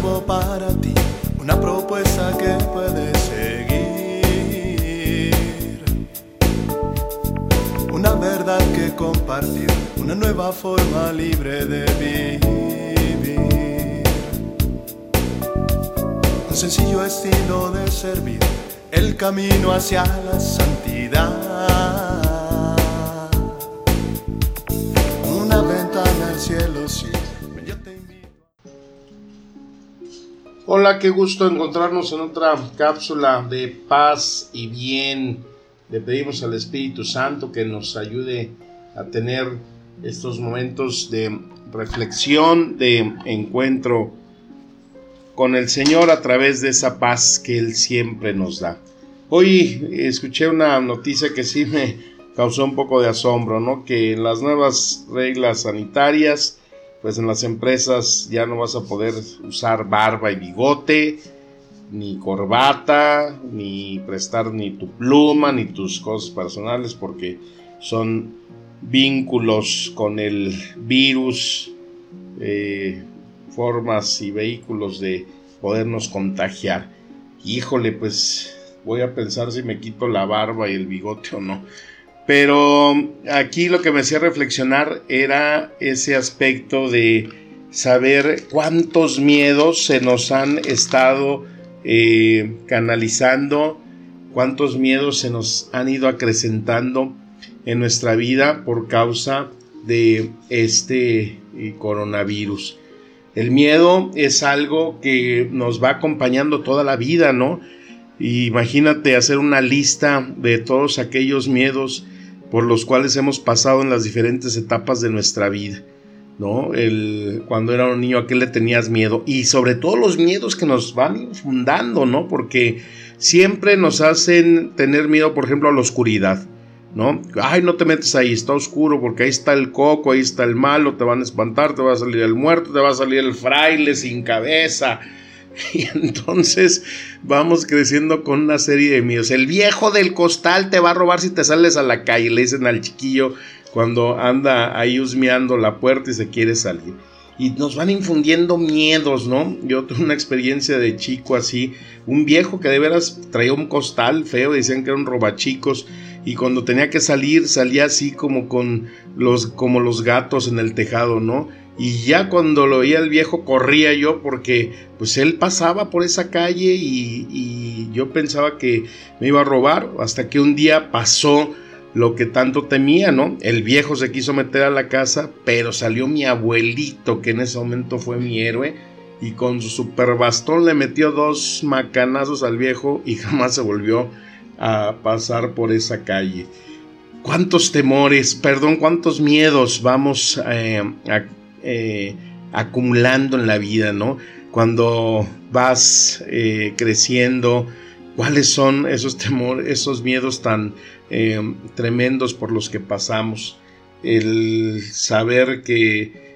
para ti, una propuesta que puedes seguir, una verdad que compartir, una nueva forma libre de vivir, un sencillo estilo de servir, el camino hacia la santidad. Hola, qué gusto encontrarnos en otra cápsula de paz y bien. Le pedimos al Espíritu Santo que nos ayude a tener estos momentos de reflexión, de encuentro con el Señor a través de esa paz que Él siempre nos da. Hoy escuché una noticia que sí me causó un poco de asombro, ¿no? Que las nuevas reglas sanitarias pues en las empresas ya no vas a poder usar barba y bigote, ni corbata, ni prestar ni tu pluma, ni tus cosas personales, porque son vínculos con el virus, eh, formas y vehículos de podernos contagiar. Híjole, pues voy a pensar si me quito la barba y el bigote o no. Pero aquí lo que me hacía reflexionar era ese aspecto de saber cuántos miedos se nos han estado eh, canalizando, cuántos miedos se nos han ido acrecentando en nuestra vida por causa de este eh, coronavirus. El miedo es algo que nos va acompañando toda la vida, ¿no? Imagínate hacer una lista de todos aquellos miedos por los cuales hemos pasado en las diferentes etapas de nuestra vida. ¿no? El, cuando era un niño, ¿a qué le tenías miedo? Y sobre todo los miedos que nos van infundando, ¿no? Porque siempre nos hacen tener miedo, por ejemplo, a la oscuridad, ¿no? Ay, no te metes ahí, está oscuro, porque ahí está el coco, ahí está el malo, te van a espantar, te va a salir el muerto, te va a salir el fraile sin cabeza, Y entonces vamos creciendo con una serie de miedos. El viejo del costal te va a robar si te sales a la calle, le dicen al chiquillo cuando anda ahí husmeando la puerta y se quiere salir. Y nos van infundiendo miedos, ¿no? Yo tuve una experiencia de chico así, un viejo que de veras traía un costal feo, decían que eran robachicos, y cuando tenía que salir salía así como con los como los gatos en el tejado, ¿no? Y ya cuando lo veía el viejo corría yo porque pues él pasaba por esa calle y, yo pensaba que me iba a robar hasta que un día pasó lo que tanto temía, ¿no? El viejo se quiso meter a la casa, pero salió mi abuelito, que en ese momento fue mi héroe, y con su super bastón le metió dos macanazos al viejo y jamás se volvió a pasar por esa calle. ¿Cuántos temores, perdón, cuántos miedos vamos eh, a eh, acumulando en la vida, ¿no? Cuando vas eh, creciendo, cuáles son esos temores, esos miedos tan eh, tremendos por los que pasamos. El saber que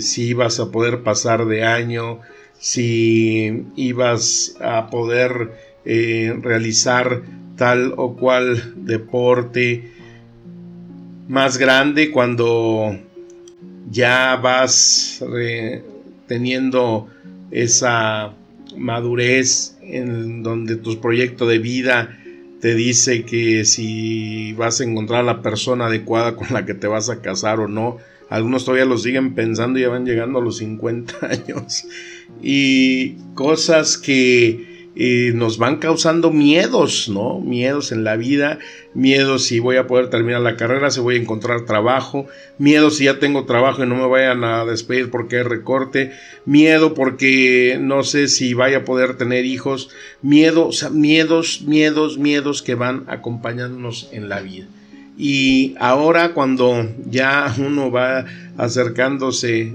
si ibas a poder pasar de año, si ibas a poder realizar tal o cual deporte más grande cuando ya vas teniendo esa madurez en donde tu proyecto de vida te dice que si vas a encontrar la persona adecuada con la que te vas a casar o no. Algunos todavía lo siguen pensando y ya van llegando a los 50 años. Y cosas que nos van causando miedos, ¿no? Miedos en la vida, miedos si voy a poder terminar la carrera, si voy a encontrar trabajo, miedo si ya tengo trabajo y no me vayan a despedir porque recorte, miedo porque no sé si vaya a poder tener hijos, miedo, o sea, miedos, miedos, miedos que van acompañándonos en la vida. Y ahora cuando ya uno va acercándose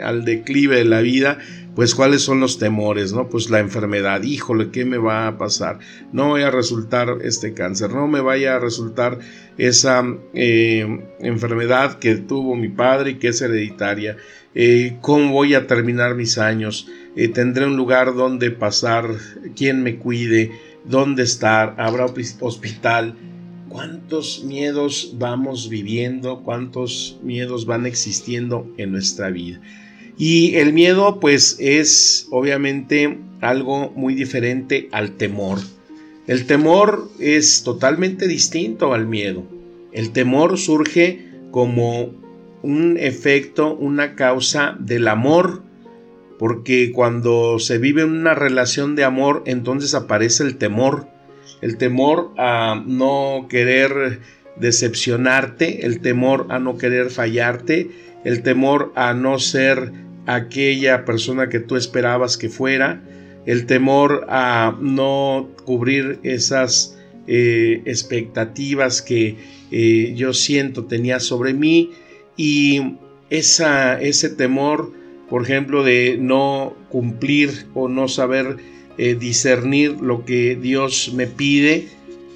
al declive de la vida, pues cuáles son los temores, ¿no? Pues la enfermedad, híjole, ¿qué me va a pasar? No voy a resultar este cáncer, no me vaya a resultar esa eh, enfermedad que tuvo mi padre y que es hereditaria. Eh, ¿Cómo voy a terminar mis años? Eh, ¿Tendré un lugar donde pasar? ¿Quién me cuide? ¿Dónde estar? ¿Habrá hospital? ¿Cuántos miedos vamos viviendo? ¿Cuántos miedos van existiendo en nuestra vida? Y el miedo pues es obviamente algo muy diferente al temor. El temor es totalmente distinto al miedo. El temor surge como un efecto, una causa del amor, porque cuando se vive una relación de amor, entonces aparece el temor. El temor a no querer decepcionarte, el temor a no querer fallarte, el temor a no ser aquella persona que tú esperabas que fuera, el temor a no cubrir esas eh, expectativas que eh, yo siento tenía sobre mí y esa, ese temor, por ejemplo, de no cumplir o no saber eh, discernir lo que Dios me pide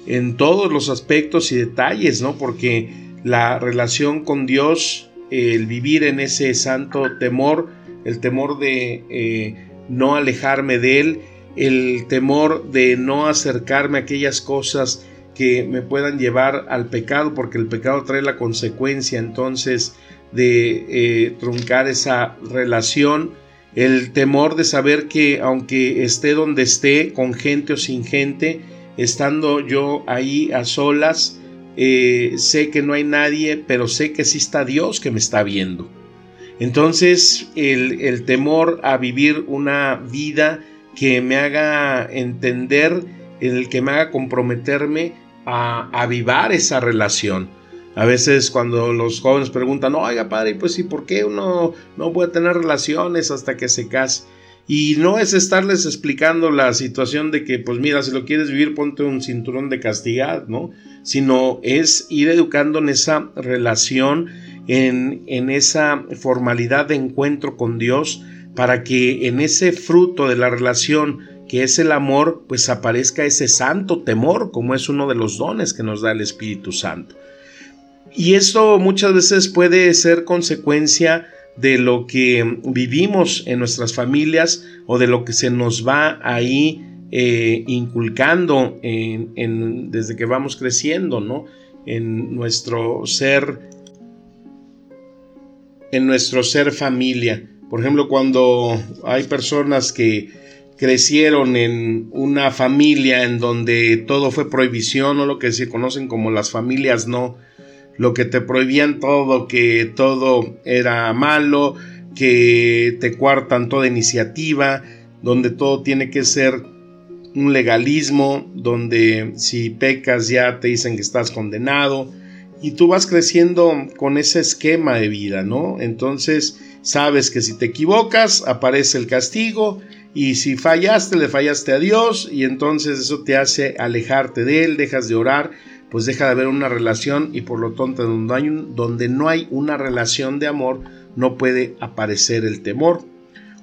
en todos los aspectos y detalles, ¿no? Porque la relación con Dios, el vivir en ese santo temor, el temor de eh, no alejarme de Él, el temor de no acercarme a aquellas cosas que me puedan llevar al pecado, porque el pecado trae la consecuencia entonces de eh, truncar esa relación, el temor de saber que aunque esté donde esté, con gente o sin gente, estando yo ahí a solas, eh, sé que no hay nadie, pero sé que sí está Dios que me está viendo. Entonces el, temor a vivir una vida que me haga entender, en el que me haga comprometerme a avivar esa relación. A veces cuando los jóvenes preguntan, oiga padre, pues sí, ¿por qué uno no puede tener relaciones hasta que se case? Y no es estarles explicando la situación de que, pues mira, si lo quieres vivir, ponte un cinturón de castidad, ¿no? Sino es ir educando en esa relación en, esa formalidad de encuentro con Dios para que en ese fruto de la relación que es el amor, pues aparezca ese santo temor, como es uno de los dones que nos da el Espíritu Santo. Y esto muchas veces puede ser consecuencia de lo que vivimos en nuestras familias o de lo que se nos va ahí eh, inculcando en, desde que vamos creciendo, ¿no? En nuestro ser en nuestro ser familia. Por ejemplo, cuando hay personas que crecieron en una familia en donde todo fue prohibición o lo que se conocen como las familias no, lo que te prohibían todo, que todo era malo, que te cuartan toda iniciativa, donde todo tiene que ser un legalismo, donde si pecas ya te dicen que estás condenado, y tú vas creciendo con ese esquema de vida, ¿no? Entonces sabes que si te equivocas aparece el castigo y si fallaste le fallaste a Dios y entonces eso te hace alejarte de Él, dejas de orar, pues deja de haber una relación y por lo tanto donde, donde no hay una relación de amor no puede aparecer el temor.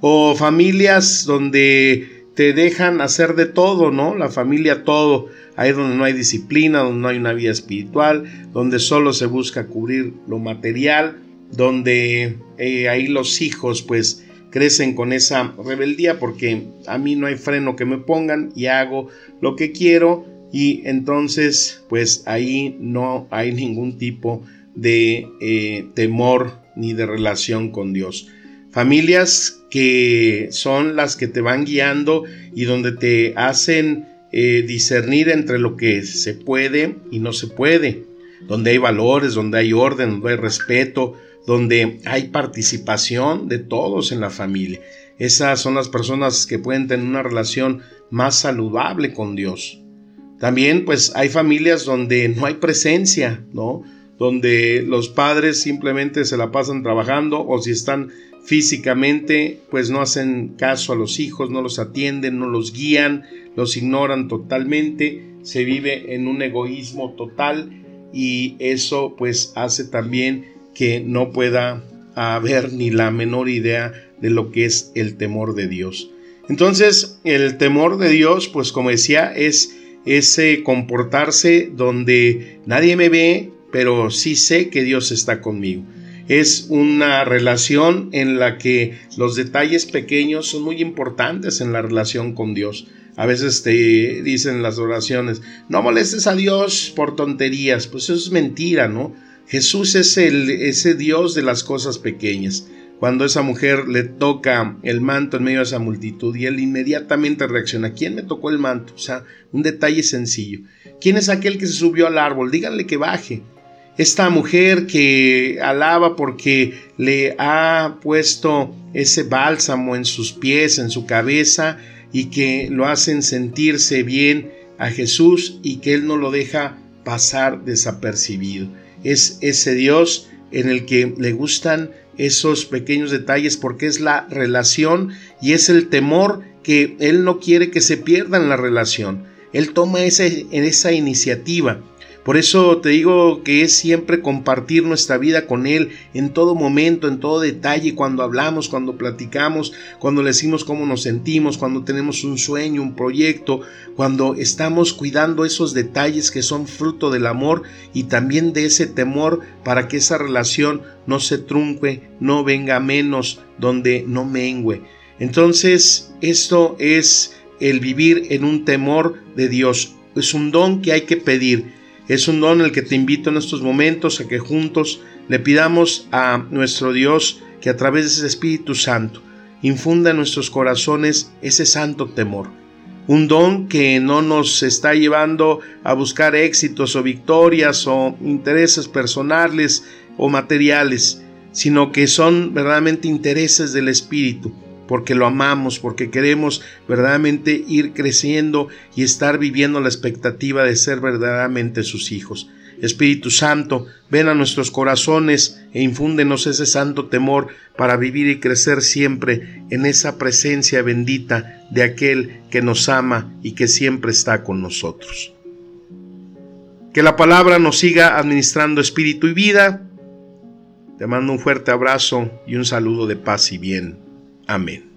O familias donde te dejan hacer de todo, ¿no? La familia todo ahí donde no hay disciplina, donde no hay una vida espiritual, donde solo se busca cubrir lo material, donde eh, ahí los hijos pues crecen con esa rebeldía porque a mí no hay freno que me pongan y hago lo que quiero y entonces pues ahí no hay ningún tipo de eh, temor ni de relación con Dios. Familias que son las que te van guiando y donde te hacen eh, discernir entre lo que se puede y no se puede, donde hay valores, donde hay orden, donde hay respeto, donde hay participación de todos en la familia. Esas son las personas que pueden tener una relación más saludable con Dios. También pues hay familias donde no hay presencia, ¿no? Donde los padres simplemente se la pasan trabajando o si están físicamente pues no hacen caso a los hijos, no los atienden, no los guían, los ignoran totalmente, se vive en un egoísmo total y eso pues hace también que no pueda haber ni la menor idea de lo que es el temor de Dios. Entonces, el temor de Dios, pues como decía, es ese comportarse donde nadie me ve, pero sí sé que Dios está conmigo. Es una relación en la que los detalles pequeños son muy importantes en la relación con Dios. A veces te dicen las oraciones, no molestes a Dios por tonterías. Pues eso es mentira, ¿no? Jesús es el, ese Dios de las cosas pequeñas. Cuando esa mujer le toca el manto en medio de esa multitud y él inmediatamente reacciona. ¿Quién me tocó el manto? O sea, un detalle sencillo. ¿Quién es aquel que se subió al árbol? Díganle que baje. Esta mujer que alaba porque le ha puesto ese bálsamo en sus pies, en su cabeza, y que lo hacen sentirse bien a Jesús y que Él no lo deja pasar desapercibido. Es ese Dios en el que le gustan esos pequeños detalles porque es la relación y es el temor que Él no quiere que se pierda la relación. Él toma ese, esa iniciativa por eso te digo que es siempre compartir nuestra vida con Él en todo momento, en todo detalle, cuando hablamos, cuando platicamos, cuando le decimos cómo nos sentimos, cuando tenemos un sueño, un proyecto, cuando estamos cuidando esos detalles que son fruto del amor y también de ese temor para que esa relación no se trunque, no venga menos, donde no mengüe. Entonces, esto es el vivir en un temor de Dios. Es un don que hay que pedir es un don el que te invito en estos momentos a que juntos le pidamos a nuestro Dios que a través de ese Espíritu Santo infunda en nuestros corazones ese santo temor. Un don que no nos está llevando a buscar éxitos o victorias o intereses personales o materiales, sino que son verdaderamente intereses del Espíritu porque lo amamos, porque queremos verdaderamente ir creciendo y estar viviendo la expectativa de ser verdaderamente sus hijos. Espíritu Santo, ven a nuestros corazones e infúndenos ese santo temor para vivir y crecer siempre en esa presencia bendita de aquel que nos ama y que siempre está con nosotros. Que la palabra nos siga administrando espíritu y vida. Te mando un fuerte abrazo y un saludo de paz y bien. Amén.